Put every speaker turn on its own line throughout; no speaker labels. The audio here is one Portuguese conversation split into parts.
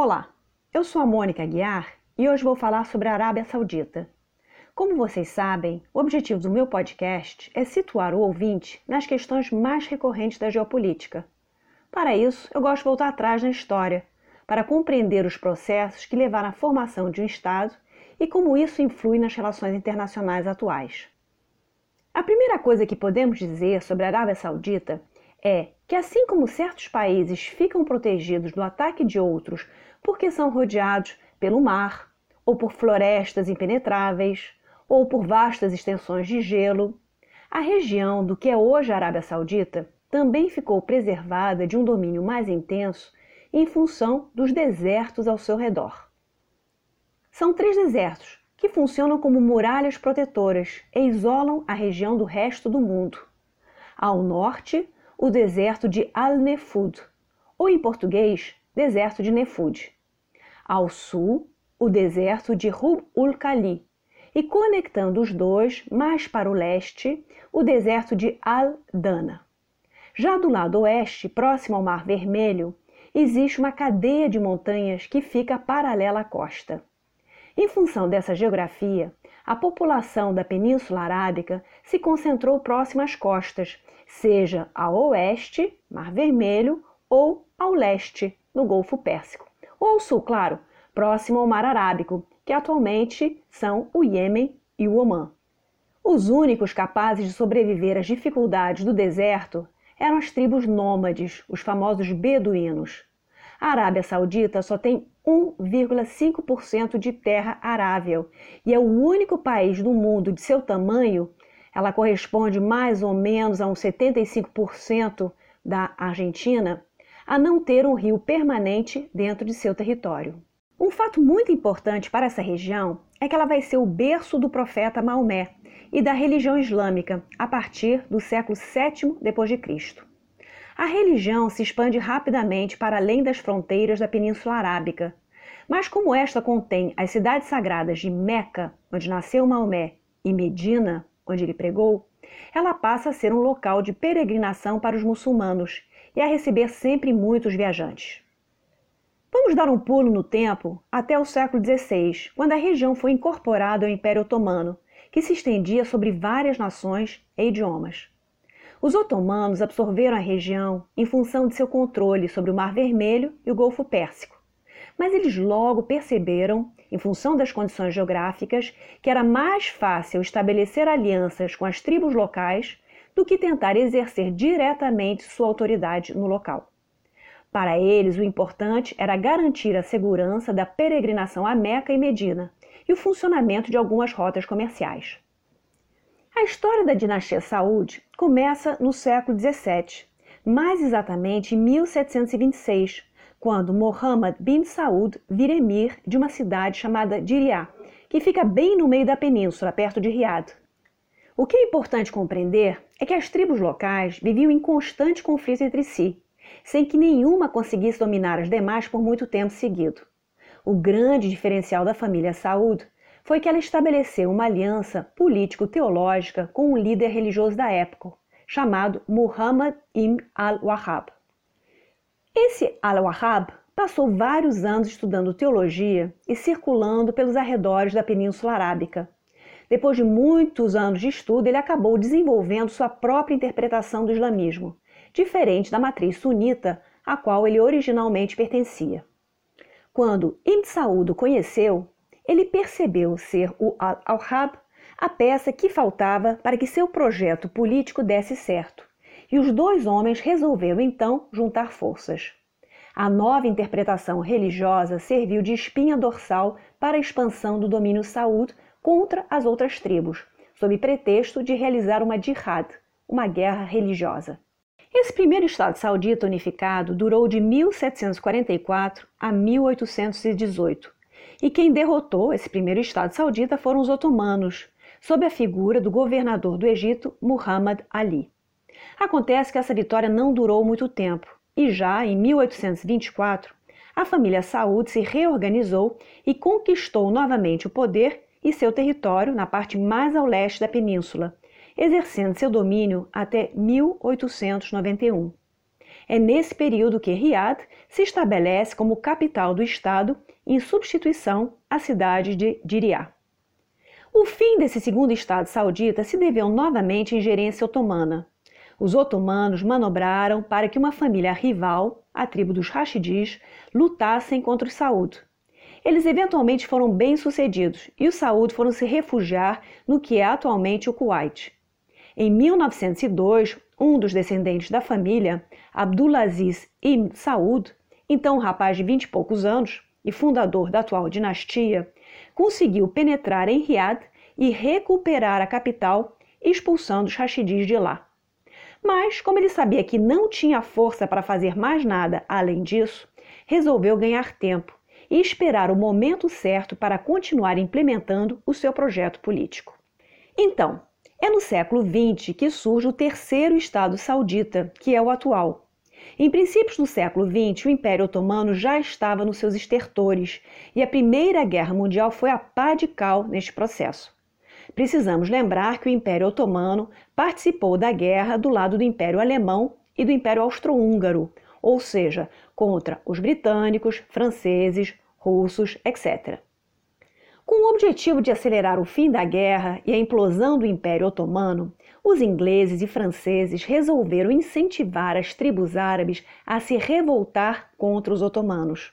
Olá, eu sou a Mônica Guiar e hoje vou falar sobre a Arábia Saudita. Como vocês sabem, o objetivo do meu podcast é situar o ouvinte nas questões mais recorrentes da geopolítica. Para isso, eu gosto de voltar atrás na história, para compreender os processos que levaram à formação de um Estado e como isso influi nas relações internacionais atuais. A primeira coisa que podemos dizer sobre a Arábia Saudita é que, assim como certos países ficam protegidos do ataque de outros porque são rodeados pelo mar, ou por florestas impenetráveis, ou por vastas extensões de gelo, a região do que é hoje a Arábia Saudita também ficou preservada de um domínio mais intenso em função dos desertos ao seu redor. São três desertos que funcionam como muralhas protetoras e isolam a região do resto do mundo. Ao norte, o deserto de Al-Nefud, ou em português, deserto de Nefud. Ao sul, o deserto de Rub ul-Khali, e conectando os dois, mais para o leste, o deserto de Al-Dana. Já do lado oeste, próximo ao Mar Vermelho, existe uma cadeia de montanhas que fica paralela à costa. Em função dessa geografia, a população da Península Arábica se concentrou próximo às costas, seja ao oeste, Mar Vermelho, ou ao leste, no Golfo Pérsico, ou ao sul, claro, próximo ao Mar Arábico, que atualmente são o Iêmen e o Omã. Os únicos capazes de sobreviver às dificuldades do deserto eram as tribos nômades, os famosos beduínos. A Arábia Saudita só tem 1,5% de terra arável e é o único país do mundo de seu tamanho, ela corresponde mais ou menos a uns 75% da Argentina, a não ter um rio permanente dentro de seu território. Um fato muito importante para essa região é que ela vai ser o berço do profeta Maomé e da religião islâmica a partir do século VII d.C. A religião se expande rapidamente para além das fronteiras da Península Arábica. Mas como esta contém as cidades sagradas de Meca, onde nasceu Maomé, e Medina, onde ele pregou, ela passa a ser um local de peregrinação para os muçulmanos e a receber sempre muitos viajantes. Vamos dar um pulo no tempo até o século XVI, quando a região foi incorporada ao Império Otomano, que se estendia sobre várias nações e idiomas. Os otomanos absorveram a região em função de seu controle sobre o Mar Vermelho e o Golfo Pérsico. Mas eles logo perceberam, em função das condições geográficas, que era mais fácil estabelecer alianças com as tribos locais do que tentar exercer diretamente sua autoridade no local. Para eles, o importante era garantir a segurança da peregrinação a Meca e Medina e o funcionamento de algumas rotas comerciais. A história da dinastia Saúde começa no século XVII, mais exatamente em 1726, quando Mohammed bin Saud vira emir de uma cidade chamada Diriyah, que fica bem no meio da península, perto de Riad. O que é importante compreender é que as tribos locais viviam em constante conflito entre si, sem que nenhuma conseguisse dominar as demais por muito tempo seguido. O grande diferencial da família Saud foi que ela estabeleceu uma aliança político-teológica com um líder religioso da época, chamado Muhammad ibn al-Wahhab. Esse al-Wahhab passou vários anos estudando teologia e circulando pelos arredores da Península Arábica. Depois de muitos anos de estudo, ele acabou desenvolvendo sua própria interpretação do islamismo, diferente da matriz sunita a qual ele originalmente pertencia. Quando Ibn Saud o conheceu, ele percebeu ser o Al-Hab a peça que faltava para que seu projeto político desse certo, e os dois homens resolveram então juntar forças. A nova interpretação religiosa serviu de espinha dorsal para a expansão do domínio Saúd contra as outras tribos, sob pretexto de realizar uma jihad, uma guerra religiosa. Esse primeiro Estado saudita unificado durou de 1744 a 1818 e quem derrotou esse primeiro Estado saudita foram os otomanos, sob a figura do governador do Egito, Muhammad Ali. Acontece que essa vitória não durou muito tempo e já em 1824 a família Saud se reorganizou e conquistou novamente o poder e seu território na parte mais ao leste da península, exercendo seu domínio até 1891. É nesse período que Riad se estabelece como capital do estado, em substituição à cidade de Diriyah. O fim desse segundo estado saudita se deveu novamente à ingerência otomana. Os otomanos manobraram para que uma família rival, a tribo dos Rashidis, lutassem contra os Saud. Eles eventualmente foram bem-sucedidos e os Saud foram se refugiar no que é atualmente o Kuwait. Em 1902, um dos descendentes da família, Abdulaziz ibn Saud, então um rapaz de vinte e poucos anos e fundador da atual dinastia, conseguiu penetrar em Riad e recuperar a capital, expulsando os Rashidis de lá. Mas, como ele sabia que não tinha força para fazer mais nada além disso, resolveu ganhar tempo e esperar o momento certo para continuar implementando o seu projeto político. Então, é no século XX que surge o terceiro Estado saudita, que é o atual. Em princípios do século XX, o Império Otomano já estava nos seus estertores e a Primeira Guerra Mundial foi a pá de cal neste processo. Precisamos lembrar que o Império Otomano participou da guerra do lado do Império Alemão e do Império Austro-Húngaro, ou seja, contra os britânicos, franceses, russos, etc. Com o objetivo de acelerar o fim da guerra e a implosão do Império Otomano, os ingleses e franceses resolveram incentivar as tribos árabes a se revoltar contra os otomanos.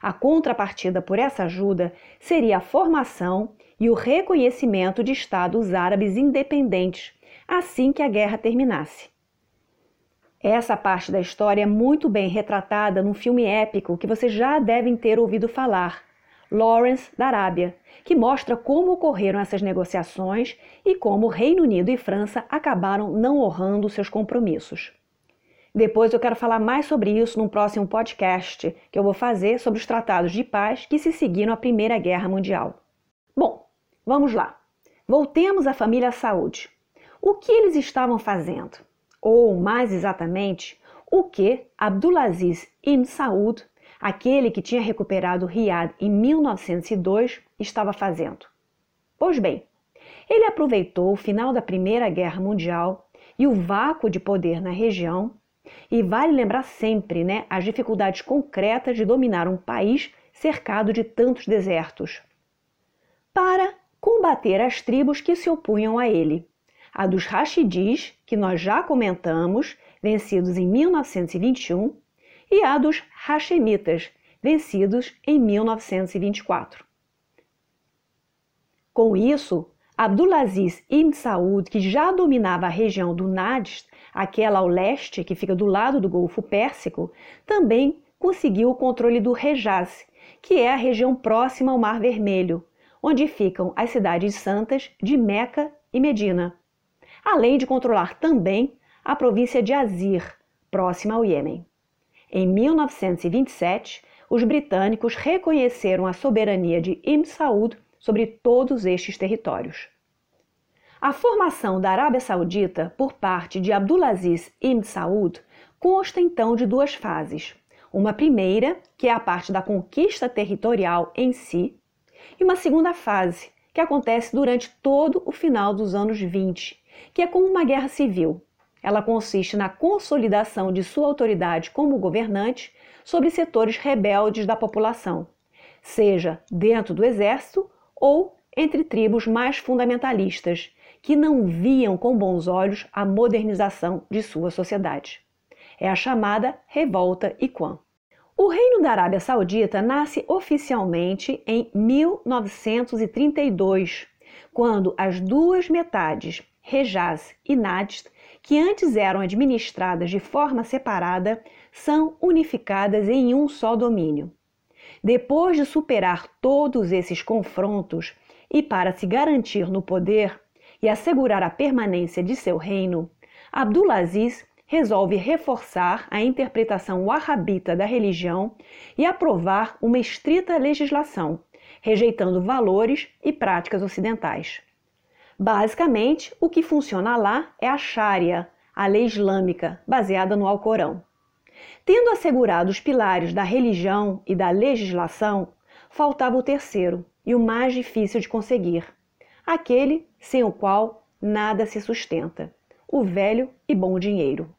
A contrapartida por essa ajuda seria a formação e o reconhecimento de estados árabes independentes assim que a guerra terminasse. Essa parte da história é muito bem retratada num filme épico que vocês já devem ter ouvido falar, Lawrence da Arábia, que mostra como ocorreram essas negociações e como Reino Unido e França acabaram não honrando seus compromissos. Depois eu quero falar mais sobre isso num próximo podcast que eu vou fazer sobre os tratados de paz que se seguiram à Primeira Guerra Mundial. Bom, vamos lá. Voltemos à família Saúde. O que eles estavam fazendo? Ou, mais exatamente, o que Abdulaziz ibn Saud aquele que tinha recuperado Riad em 1902, estava fazendo. Pois bem, ele aproveitou o final da Primeira Guerra Mundial e o vácuo de poder na região, e vale lembrar sempre né, as dificuldades concretas de dominar um país cercado de tantos desertos, para combater as tribos que se opunham a ele. A dos Rashidis, que nós já comentamos, vencidos em 1921, e a dos Hashemitas, vencidos em 1924. Com isso, Abdulaziz ibn Saud, que já dominava a região do Najd, aquela ao leste que fica do lado do Golfo Pérsico, também conseguiu o controle do Hejaz, que é a região próxima ao Mar Vermelho, onde ficam as cidades santas de Meca e Medina, além de controlar também a província de Azir, próxima ao Iêmen. Em 1927, os britânicos reconheceram a soberania de Ibn Saud sobre todos estes territórios. A formação da Arábia Saudita por parte de Abdulaziz Ibn Saud consta então de duas fases. Uma primeira, que é a parte da conquista territorial em si, e uma segunda fase, que acontece durante todo o final dos anos 20, que é como uma guerra civil, ela consiste na consolidação de sua autoridade como governante sobre setores rebeldes da população, seja dentro do exército ou entre tribos mais fundamentalistas, que não viam com bons olhos a modernização de sua sociedade. É a chamada Revolta Iquan. O Reino da Arábia Saudita nasce oficialmente em 1932, quando as duas metades, Hejaz e Najd, que antes eram administradas de forma separada, são unificadas em um só domínio. Depois de superar todos esses confrontos e para se garantir no poder e assegurar a permanência de seu reino, Abdulaziz resolve reforçar a interpretação wahhabita da religião e aprovar uma estrita legislação, rejeitando valores e práticas ocidentais. Basicamente, o que funciona lá é a Sharia, a lei islâmica, baseada no Alcorão. Tendo assegurado os pilares da religião e da legislação, faltava o terceiro e o mais difícil de conseguir, aquele sem o qual nada se sustenta: o velho e bom dinheiro.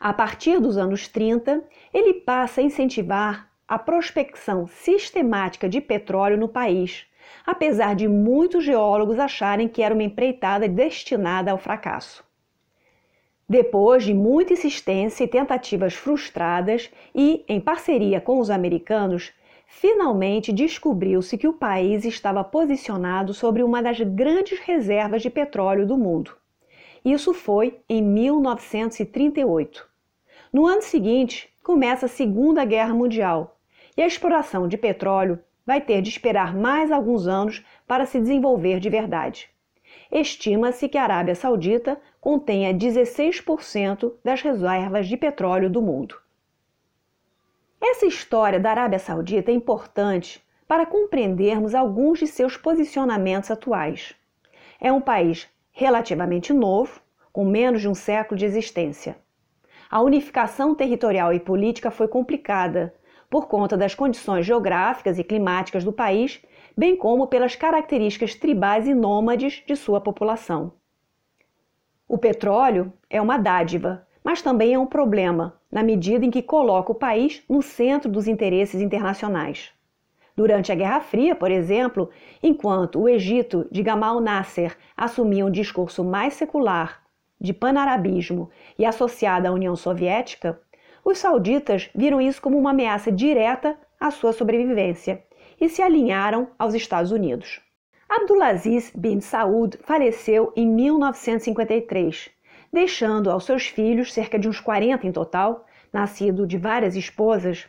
A partir dos anos 30, ele passa a incentivar a prospecção sistemática de petróleo no país, apesar de muitos geólogos acharem que era uma empreitada destinada ao fracasso. Depois de muita insistência e tentativas frustradas, e em parceria com os americanos, finalmente descobriu-se que o país estava posicionado sobre uma das grandes reservas de petróleo do mundo. Isso foi em 1938. No ano seguinte, começa a Segunda Guerra Mundial e a exploração de petróleo vai ter de esperar mais alguns anos para se desenvolver de verdade. Estima-se que a Arábia Saudita contenha 16% das reservas de petróleo do mundo. Essa história da Arábia Saudita é importante para compreendermos alguns de seus posicionamentos atuais. É um país relativamente novo, com menos de um século de existência. A unificação territorial e política foi complicada, por conta das condições geográficas e climáticas do país, bem como pelas características tribais e nômades de sua população. O petróleo é uma dádiva, mas também é um problema, na medida em que coloca o país no centro dos interesses internacionais. Durante a Guerra Fria, por exemplo, enquanto o Egito de Gamal Nasser assumia um discurso mais secular, de panarabismo e associado à União Soviética, os sauditas viram isso como uma ameaça direta à sua sobrevivência e se alinharam aos Estados Unidos. Abdulaziz bin Saud faleceu em 1953, deixando aos seus filhos, cerca de uns 40 em total, nascido de várias esposas,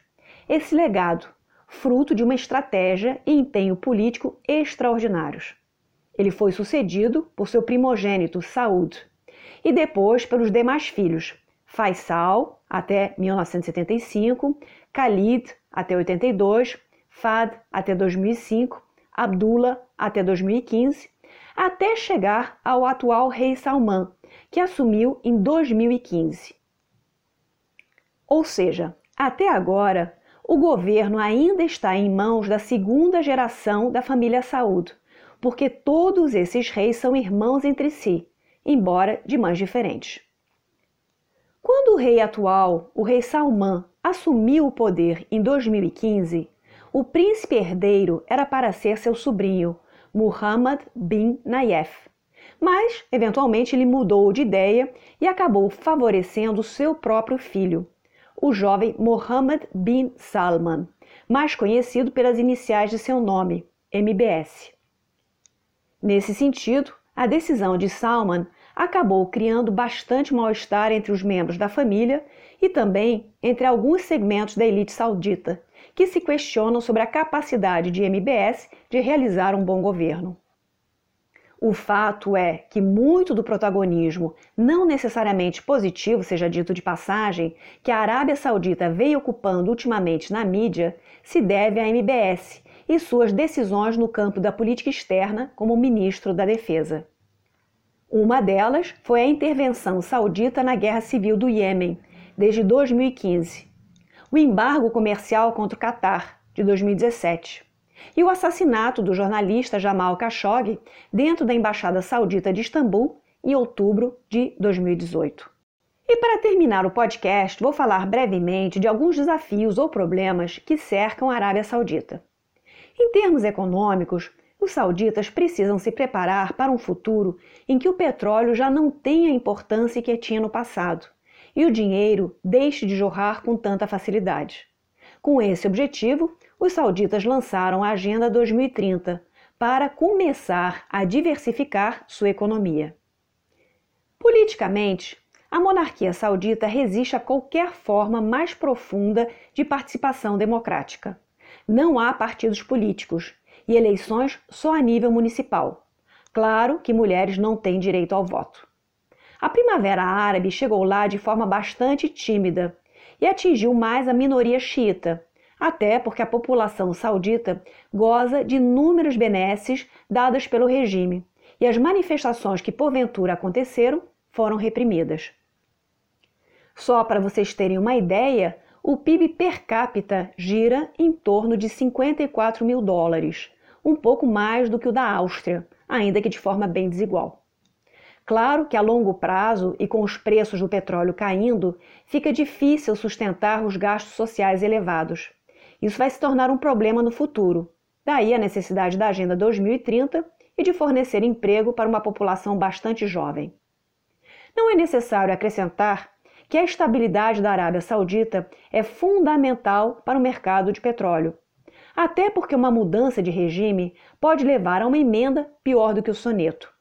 esse legado, fruto de uma estratégia e empenho político extraordinários. Ele foi sucedido por seu primogênito Saud e depois pelos demais filhos, Faisal, até 1975, Khalid, até 82, Fad, até 2005, Abdullah, até 2015, até chegar ao atual rei Salman, que assumiu em 2015. Ou seja, até agora, o governo ainda está em mãos da segunda geração da família Saud, porque todos esses reis são irmãos entre si, embora de mães diferentes. Quando o rei atual, o rei Salman, assumiu o poder em 2015, o príncipe herdeiro era para ser seu sobrinho, Muhammad bin Nayef. Mas, eventualmente, ele mudou de ideia e acabou favorecendo seu próprio filho, o jovem Mohammed bin Salman, mais conhecido pelas iniciais de seu nome, MBS. Nesse sentido, a decisão de Salman acabou criando bastante mal-estar entre os membros da família e também entre alguns segmentos da elite saudita, que se questionam sobre a capacidade de MBS de realizar um bom governo. O fato é que muito do protagonismo, não necessariamente positivo, seja dito de passagem, que a Arábia Saudita veio ocupando ultimamente na mídia, se deve à MBS e suas decisões no campo da política externa como ministro da Defesa. Uma delas foi a intervenção saudita na guerra civil do Iêmen, desde 2015, o embargo comercial contra o Catar, de 2017, e o assassinato do jornalista Jamal Khashoggi dentro da Embaixada Saudita de Istambul, em outubro de 2018. E para terminar o podcast, vou falar brevemente de alguns desafios ou problemas que cercam a Arábia Saudita. Em termos econômicos, os sauditas precisam se preparar para um futuro em que o petróleo já não tenha a importância que tinha no passado e o dinheiro deixe de jorrar com tanta facilidade. Com esse objetivo, os sauditas lançaram a Agenda 2030 para começar a diversificar sua economia. Politicamente, a monarquia saudita resiste a qualquer forma mais profunda de participação democrática. Não há partidos políticos e eleições só a nível municipal. Claro que mulheres não têm direito ao voto. A Primavera Árabe chegou lá de forma bastante tímida e atingiu mais a minoria xiita, até porque a população saudita goza de inúmeros benesses dados pelo regime e as manifestações que porventura aconteceram foram reprimidas. Só para vocês terem uma ideia, o PIB per capita gira em torno de 54 mil dólares, um pouco mais do que o da Áustria, ainda que de forma bem desigual. Claro que a longo prazo e com os preços do petróleo caindo, fica difícil sustentar os gastos sociais elevados. Isso vai se tornar um problema no futuro. Daí a necessidade da Agenda 2030 e de fornecer emprego para uma população bastante jovem. Não é necessário acrescentar que a estabilidade da Arábia Saudita é fundamental para o mercado de petróleo. Até porque uma mudança de regime pode levar a uma emenda pior do que o soneto.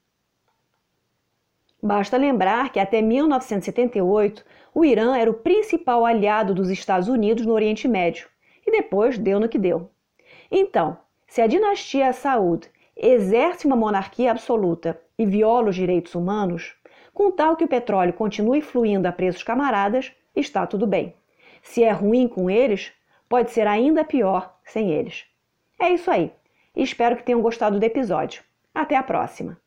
Basta lembrar que até 1978 o Irã era o principal aliado dos Estados Unidos no Oriente Médio e depois deu no que deu. Então, se a dinastia Saud exerce uma monarquia absoluta e viola os direitos humanos, com tal que o petróleo continue fluindo a preços camaradas, está tudo bem. Se é ruim com eles, pode ser ainda pior sem eles. É isso aí. Espero que tenham gostado do episódio. Até a próxima!